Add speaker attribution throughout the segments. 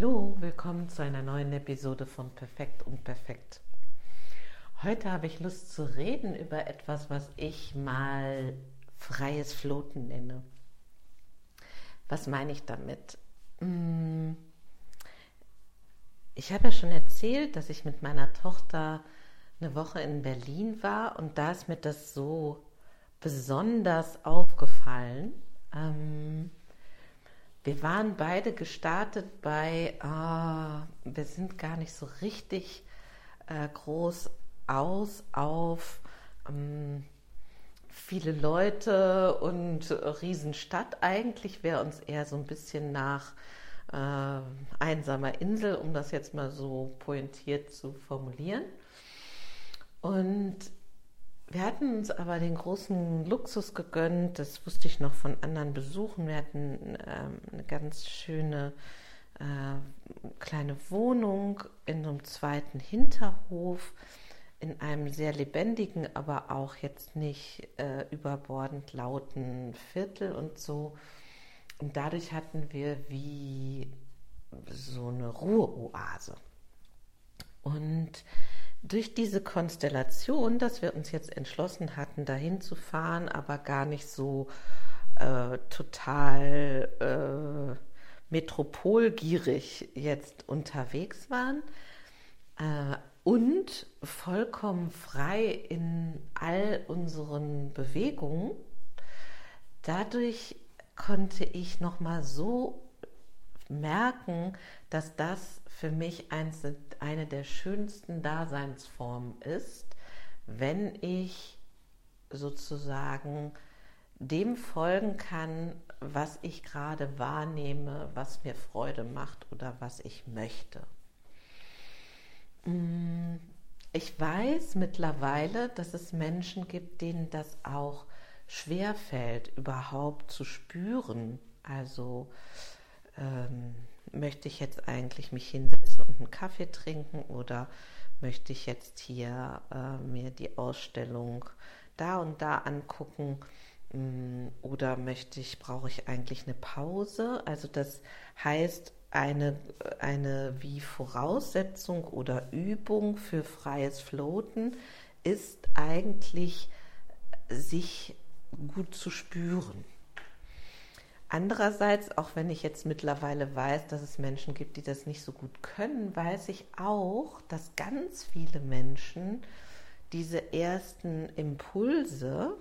Speaker 1: Hallo, willkommen zu einer neuen Episode von Perfekt und Perfekt. Heute habe ich Lust zu reden über etwas, was ich mal freies Floten nenne. Was meine ich damit? Hm, ich habe ja schon erzählt, dass ich mit meiner Tochter eine Woche in Berlin war und da ist mir das so besonders aufgefallen. Ähm, wir waren beide gestartet bei, ah, wir sind gar nicht so richtig äh, groß aus auf ähm, viele Leute und Riesenstadt. Eigentlich wäre uns eher so ein bisschen nach äh, einsamer Insel, um das jetzt mal so pointiert zu formulieren. Und wir hatten uns aber den großen Luxus gegönnt, das wusste ich noch von anderen Besuchen. Wir hatten ähm, eine ganz schöne äh, kleine Wohnung in einem zweiten Hinterhof, in einem sehr lebendigen, aber auch jetzt nicht äh, überbordend lauten Viertel und so. Und dadurch hatten wir wie so eine Ruheoase. Und durch diese Konstellation, dass wir uns jetzt entschlossen hatten, dahin zu fahren, aber gar nicht so äh, total äh, metropolgierig jetzt unterwegs waren äh, und vollkommen frei in all unseren Bewegungen, dadurch konnte ich noch mal so merken, dass das für mich eine der schönsten Daseinsformen ist, wenn ich sozusagen dem folgen kann, was ich gerade wahrnehme, was mir Freude macht oder was ich möchte. Mm, ich weiß mittlerweile, dass es Menschen gibt, denen das auch schwer fällt, überhaupt zu spüren. Also ähm, möchte ich jetzt eigentlich mich hinsetzen und einen Kaffee trinken oder möchte ich jetzt hier äh, mir die Ausstellung da und da angucken mm, oder möchte ich, brauche ich eigentlich eine Pause? Also das heißt, eine, eine wie Voraussetzung oder Übung für freies Floaten ist eigentlich sich gut zu spüren. Andererseits, auch wenn ich jetzt mittlerweile weiß, dass es Menschen gibt, die das nicht so gut können, weiß ich auch, dass ganz viele Menschen diese ersten Impulse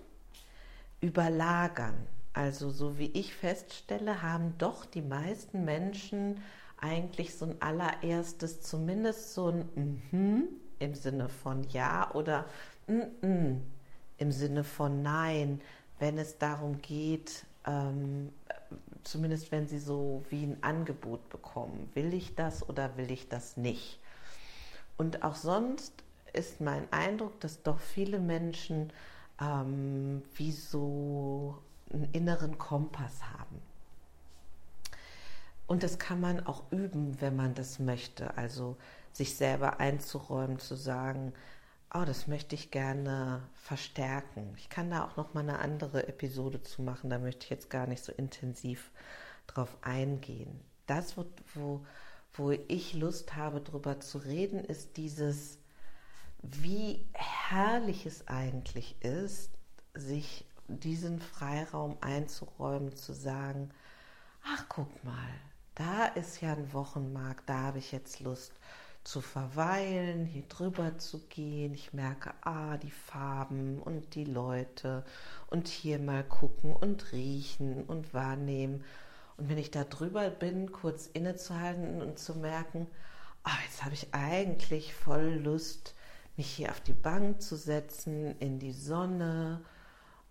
Speaker 1: überlagern. Also so wie ich feststelle, haben doch die meisten Menschen eigentlich so ein allererstes, zumindest so ein mhm im Sinne von ja oder mm im Sinne von nein, wenn es darum geht, ähm, zumindest wenn sie so wie ein Angebot bekommen, will ich das oder will ich das nicht. Und auch sonst ist mein Eindruck, dass doch viele Menschen ähm, wie so einen inneren Kompass haben. Und das kann man auch üben, wenn man das möchte. Also sich selber einzuräumen, zu sagen, oh, das möchte ich gerne verstärken. Ich kann da auch noch mal eine andere Episode zu machen. Da möchte ich jetzt gar nicht so intensiv drauf eingehen. Das, wo, wo, wo ich Lust habe, darüber zu reden, ist dieses, wie herrlich es eigentlich ist, sich diesen Freiraum einzuräumen, zu sagen, ach guck mal, da ist ja ein Wochenmarkt, da habe ich jetzt Lust zu verweilen, hier drüber zu gehen. Ich merke, ah, die Farben und die Leute und hier mal gucken und riechen und wahrnehmen. Und wenn ich da drüber bin, kurz innezuhalten und zu merken, ah, jetzt habe ich eigentlich voll Lust, mich hier auf die Bank zu setzen, in die Sonne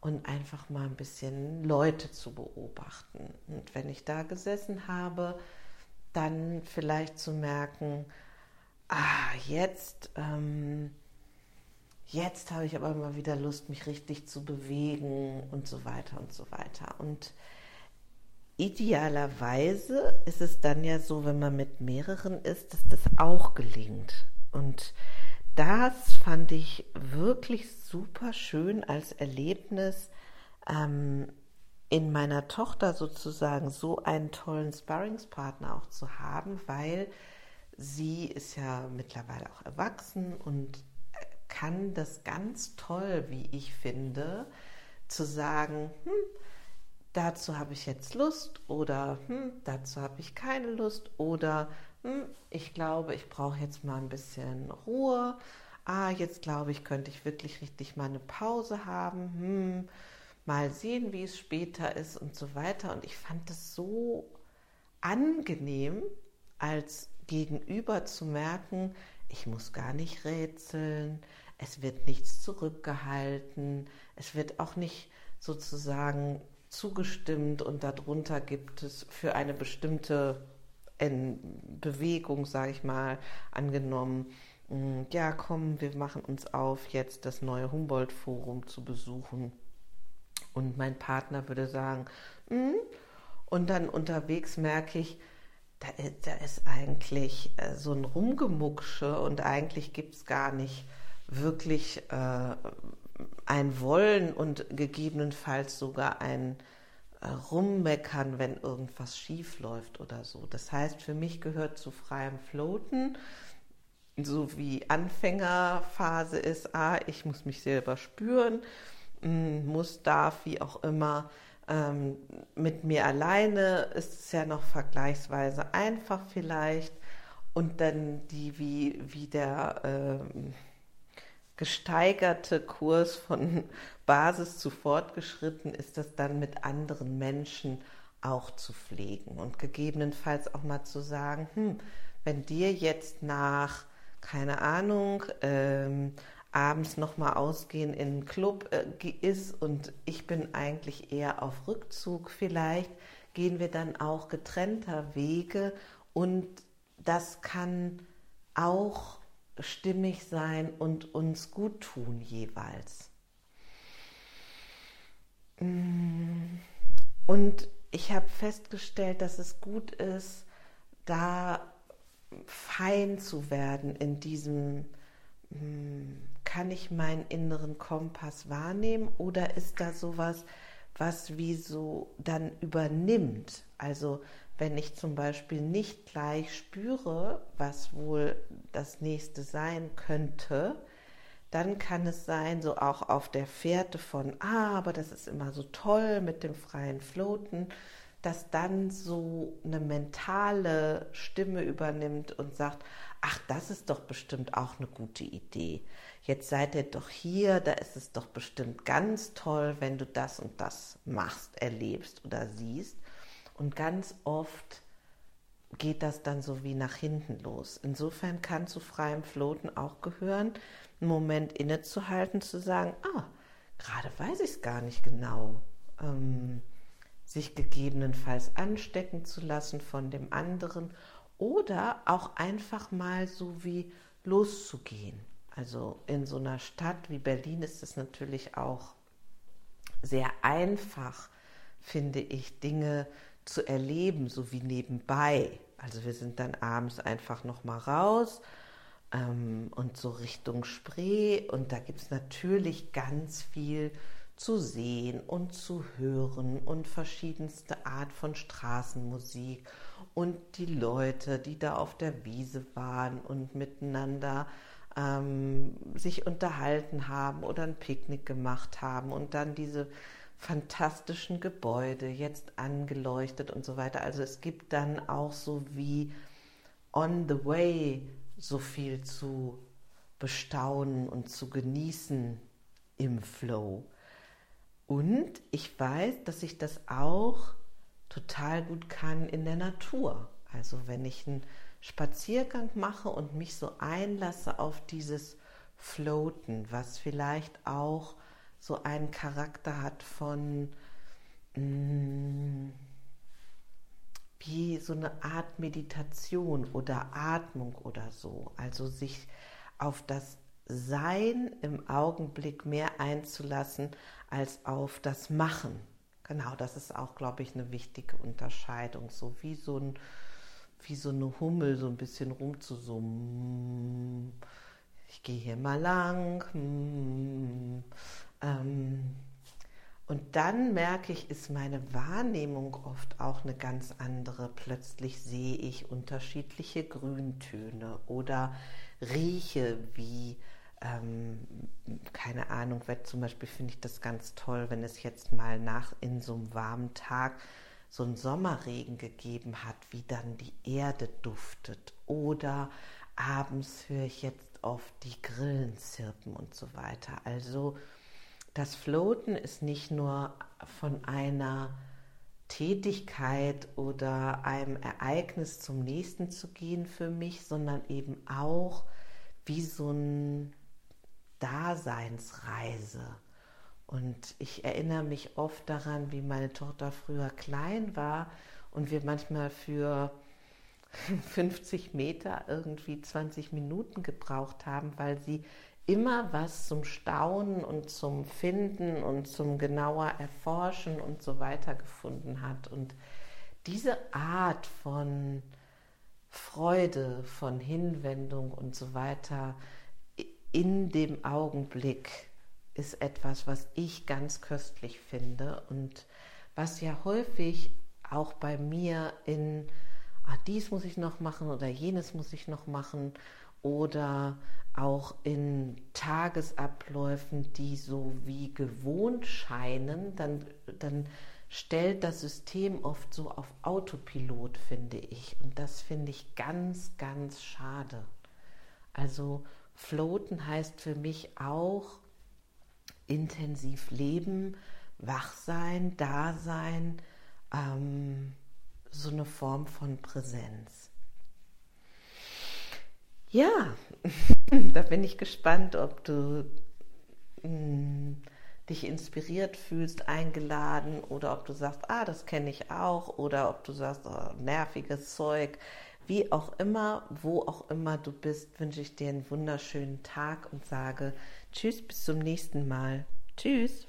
Speaker 1: und einfach mal ein bisschen Leute zu beobachten. Und wenn ich da gesessen habe, dann vielleicht zu merken, ah, jetzt, ähm, jetzt habe ich aber mal wieder Lust, mich richtig zu bewegen und so weiter und so weiter. Und idealerweise ist es dann ja so, wenn man mit mehreren ist, dass das auch gelingt. Und das fand ich wirklich super schön als Erlebnis, ähm, in meiner Tochter sozusagen so einen tollen Sparringspartner auch zu haben, weil sie ist ja mittlerweile auch erwachsen und kann das ganz toll, wie ich finde, zu sagen, hm, dazu habe ich jetzt Lust oder hm, dazu habe ich keine Lust oder hm, ich glaube, ich brauche jetzt mal ein bisschen Ruhe. Ah, jetzt glaube ich, könnte ich wirklich richtig mal eine Pause haben. Hm, mal sehen, wie es später ist und so weiter. Und ich fand es so angenehm, als Gegenüber zu merken, ich muss gar nicht rätseln, es wird nichts zurückgehalten, es wird auch nicht sozusagen zugestimmt und darunter gibt es für eine bestimmte Bewegung, sage ich mal, angenommen, hm, ja, komm, wir machen uns auf, jetzt das neue Humboldt-Forum zu besuchen. Und mein Partner würde sagen, mm. und dann unterwegs merke ich, da, da ist eigentlich äh, so ein Rumgemucksche und eigentlich gibt es gar nicht wirklich äh, ein Wollen und gegebenenfalls sogar ein äh, Rummeckern, wenn irgendwas schief läuft oder so. Das heißt, für mich gehört zu freiem Floaten, so wie Anfängerphase ist, ah, ich muss mich selber spüren, mm, muss, darf, wie auch immer. Ähm, mit mir alleine ist es ja noch vergleichsweise einfach vielleicht. Und dann die, wie, wie der äh, gesteigerte Kurs von Basis zu fortgeschritten ist das dann mit anderen Menschen auch zu pflegen und gegebenenfalls auch mal zu sagen, hm, wenn dir jetzt nach, keine Ahnung, ähm, abends nochmal ausgehen in einen Club äh, ist und ich bin eigentlich eher auf Rückzug, vielleicht gehen wir dann auch getrennter Wege und das kann auch stimmig sein und uns gut tun jeweils. Mm. Und ich habe festgestellt, dass es gut ist, da fein zu werden in diesem, kann ich meinen inneren Kompass wahrnehmen oder ist da sowas, was wie so dann übernimmt? Also wenn ich zum Beispiel nicht gleich spüre, was wohl das nächste sein könnte, dann kann es sein, so auch auf der Fährte von, ah, aber das ist immer so toll mit dem freien Floaten, dass dann so eine mentale Stimme übernimmt und sagt, ach, das ist doch bestimmt auch eine gute Idee. Jetzt seid ihr doch hier, da ist es doch bestimmt ganz toll, wenn du das und das machst, erlebst oder siehst. Und ganz oft geht das dann so wie nach hinten los. Insofern kann zu freiem Floten auch gehören, einen Moment innezuhalten, zu sagen, ah, gerade weiß ich es gar nicht genau. Ähm, sich gegebenenfalls anstecken zu lassen von dem anderen oder auch einfach mal so wie loszugehen. Also in so einer Stadt wie Berlin ist es natürlich auch sehr einfach, finde ich, Dinge zu erleben, so wie nebenbei. Also wir sind dann abends einfach noch mal raus ähm, und so Richtung Spree und da gibt es natürlich ganz viel zu sehen und zu hören und verschiedenste Art von Straßenmusik und die Leute, die da auf der Wiese waren und miteinander ähm, sich unterhalten haben oder ein Picknick gemacht haben und dann diese fantastischen Gebäude, jetzt angeleuchtet und so weiter. Also es gibt dann auch so wie on the way so viel zu bestaunen und zu genießen im Flow. Und ich weiß, dass ich das auch total gut kann in der Natur. Also wenn ich einen Spaziergang mache und mich so einlasse auf dieses Floaten, was vielleicht auch so einen Charakter hat von mh, mm, wie so eine Art Meditation oder Atmung oder so. Also sich auf das Sein im Augenblick mehr einzulassen als auf das Machen. Genau, das ist auch, glaube ich, eine wichtige Unterscheidung. So wie so, ein, wie so eine Hummel so ein bisschen rumzusummen. Ich gehe hier mal lang. Hm, ähm, Und dann merke ich, ist meine Wahrnehmung oft auch eine ganz andere. Plötzlich sehe ich unterschiedliche Grüntöne oder rieche wie, ähm, keine Ahnung, weil zum Beispiel finde ich das ganz toll, wenn es jetzt mal nach in so einem warmen Tag so einen Sommerregen gegeben hat, wie dann die Erde duftet. Oder abends höre ich jetzt oft die Grillen zirpen und so weiter. Also das Floaten ist nicht nur von einer Tätigkeit oder einem Ereignis zum nächsten zu gehen für mich, sondern eben auch wie so eine Daseinsreise. Und ich erinnere mich oft daran, wie meine Tochter früher klein war und wir manchmal für 50 Meter irgendwie 20 Minuten gebraucht haben, weil sie immer was zum Staunen und zum Finden und zum genauer Erforschen und so weiter gefunden hat. Und diese Art von Freude, von Hinwendung und so weiter in dem Augenblick ist etwas, was ich ganz köstlich finde und was ja häufig auch bei mir in, ah, dies muss ich noch machen oder jenes muss ich noch machen oder auch in Tagesabläufen, die so wie gewohnt scheinen, dann, dann stellt das System oft so auf Autopilot, finde ich. Und das finde ich ganz, ganz schade. Also floaten heißt für mich auch intensiv leben, wach sein, da sein, ähm, so eine Form von Präsenz. Ja, da bin ich gespannt, ob du mh, hm, dich inspiriert fühlst, eingeladen oder ob du sagst, ah, das kenne ich auch oder ob du sagst, oh, nerviges Zeug. Wie auch immer, wo auch immer du bist, wünsche ich dir einen wunderschönen Tag und sage Tschüss, bis zum nächsten Mal. Tschüss.